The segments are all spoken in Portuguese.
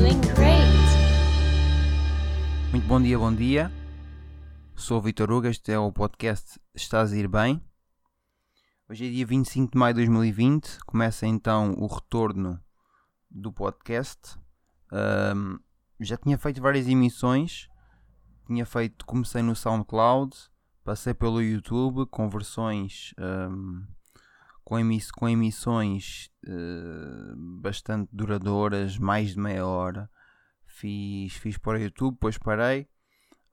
great. Muito bom dia, bom dia. Sou o Vitor Hugo, este é o podcast Estás a ir bem. Hoje é dia 25 de maio de 2020, começa então o retorno do podcast. Ahm, já tinha feito várias emissões, tinha feito, comecei no SoundCloud, passei pelo YouTube com versões ahm, com, emiss- com emissões eh, bastante duradouras, mais de meia hora. Fiz, fiz para o YouTube, depois parei.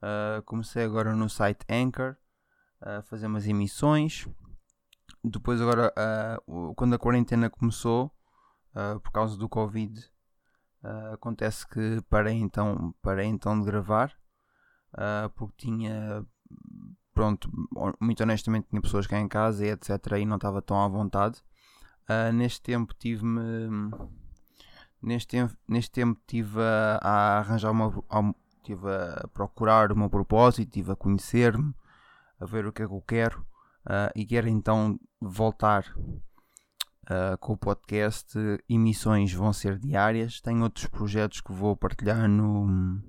Uh, comecei agora no site Anchor a fazer umas emissões. Depois agora, uh, quando a quarentena começou, uh, por causa do Covid, uh, acontece que parei então, parei então de gravar, uh, porque tinha, pronto, muito honestamente tinha pessoas cá em casa e etc e não estava tão à vontade. Uh, neste tempo tive-me neste tempo, neste tempo tive a, arranjar uma a- tive a procurar o meu propósito, tive a conhecer-me, a ver o que é que eu quero ah, e quero então voltar ah, com o podcast. Emissões vão ser diárias, tenho outros projetos que vou partilhar no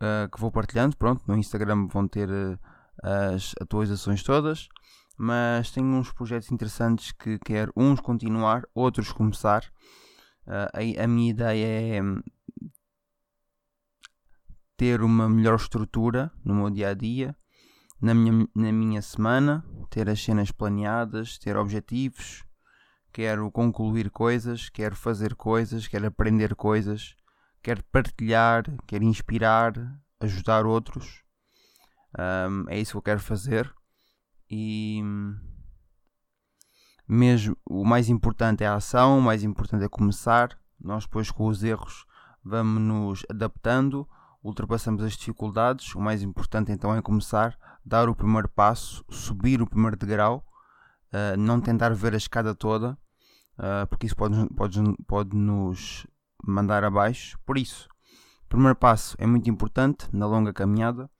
ah, que vou partilhando, pronto, no Instagram vão ter ah, as atualizações todas. Mas tenho uns projetos interessantes que quero uns continuar, outros começar. Uh, a, a minha ideia é hum, ter uma melhor estrutura no meu dia a dia, na minha, na minha semana, ter as cenas planeadas, ter objetivos, quero concluir coisas, quero fazer coisas, quero aprender coisas, quero partilhar, quero inspirar, ajudar outros. Um, é isso que eu quero fazer e mesmo o mais importante é a ação, o mais importante é começar. Nós depois com os erros vamos nos adaptando, ultrapassamos as dificuldades. O mais importante então é começar, dar o primeiro passo, subir o primeiro degrau, uh, não tentar ver a escada toda, uh, porque isso pode, pode, pode nos mandar abaixo. Por isso, o primeiro passo é muito importante na longa caminhada.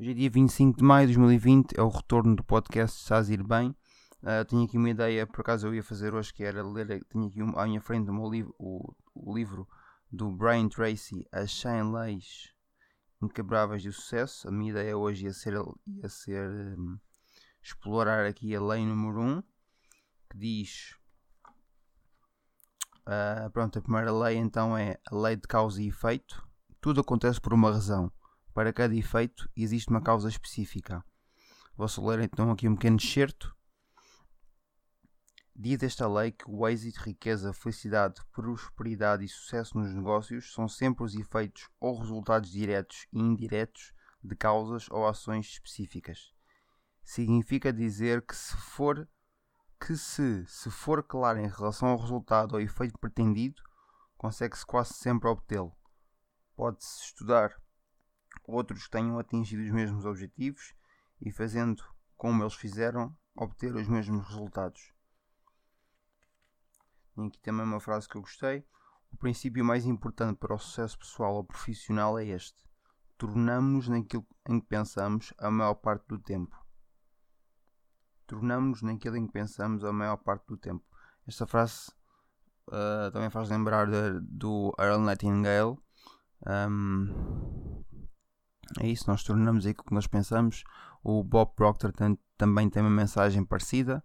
Hoje é dia 25 de maio de 2020, é o retorno do podcast Estás ir bem. Uh, tinha aqui uma ideia, por acaso eu ia fazer hoje, que era ler, tinha aqui um, à minha frente meu livro, o, o livro do Brian Tracy, As 100 Leis Inquebráveis do Sucesso. A minha ideia hoje ia ser, ia ser um, explorar aqui a lei número 1, que diz... Uh, pronto, a primeira lei então é a lei de causa e efeito. Tudo acontece por uma razão. Para cada efeito existe uma causa específica. Vou ler então aqui um pequeno excerto. Diz esta lei que o êxito, riqueza, felicidade, prosperidade e sucesso nos negócios são sempre os efeitos ou resultados diretos e indiretos de causas ou ações específicas. Significa dizer que se for que se, se for claro em relação ao resultado ou efeito pretendido, consegue-se quase sempre obtê-lo. Pode-se estudar outros que tenham atingido os mesmos objetivos e fazendo como eles fizeram, obter os mesmos resultados. Tem aqui também uma frase que eu gostei. O princípio mais importante para o sucesso pessoal ou profissional é este: tornamos-nos naquilo em que pensamos a maior parte do tempo. Tornamos-nos naquilo em que pensamos a maior parte do tempo. Esta frase uh, também faz lembrar de, do Earl Nightingale. Um, é isso, nós tornamos aquilo que nós pensamos. O Bob Proctor tem, também tem uma mensagem parecida.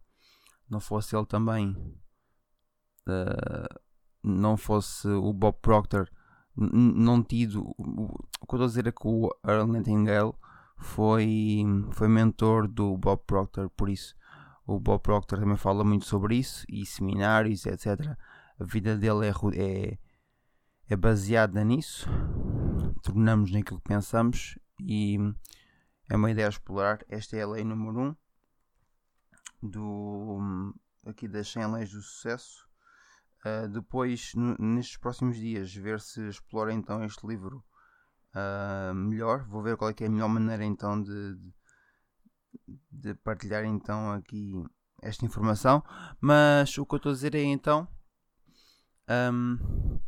Não fosse ele também uh, não fosse o Bob Proctor não tido o que eu estou a dizer é que o Earl Nightingale foi, foi mentor do Bob Proctor por isso o Bob Proctor também fala muito sobre isso e seminários etc a vida dele é, é, é baseada nisso tornamos naquilo que pensamos e é uma ideia a explorar esta é a lei número 1 um do aqui das 100 leis do sucesso Uh, depois, nestes próximos dias, ver se exploro então este livro uh, melhor. Vou ver qual é, é a melhor maneira então de, de, partilhar então aqui esta informação. Mas o que eu estou a dizer é então. Um,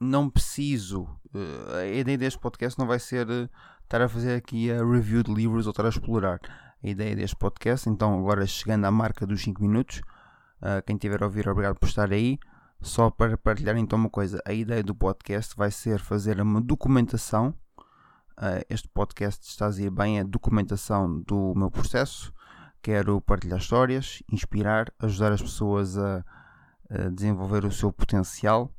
não preciso. Uh, a ideia deste podcast não vai ser estar a fazer aqui a review de livros ou estar a explorar. A ideia deste podcast, então, agora chegando à marca dos 5 minutos. Uh, quem tiver a ouvir, obrigado por estar aí. Só para partilhar então uma coisa, a ideia do podcast vai ser fazer uma documentação. Uh, este podcast está a dizer bem a documentação do meu processo. Quero partilhar histórias, inspirar, ajudar as pessoas a, a desenvolver o seu potencial.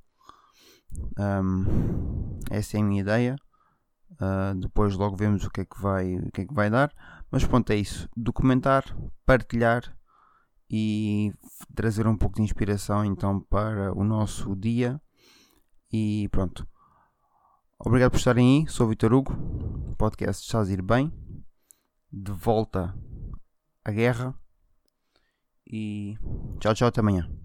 Um, essa é a minha ideia. Uh, depois logo vemos o que, é que vai, o que é que vai dar. Mas pronto, é isso. Documentar, partilhar e trazer um pouco de inspiração então para o nosso dia. E pronto. Obrigado por estarem aí. Sou o Vitor Hugo. Podcast está a ir bem. De volta à guerra. E tchau, tchau, até amanhã.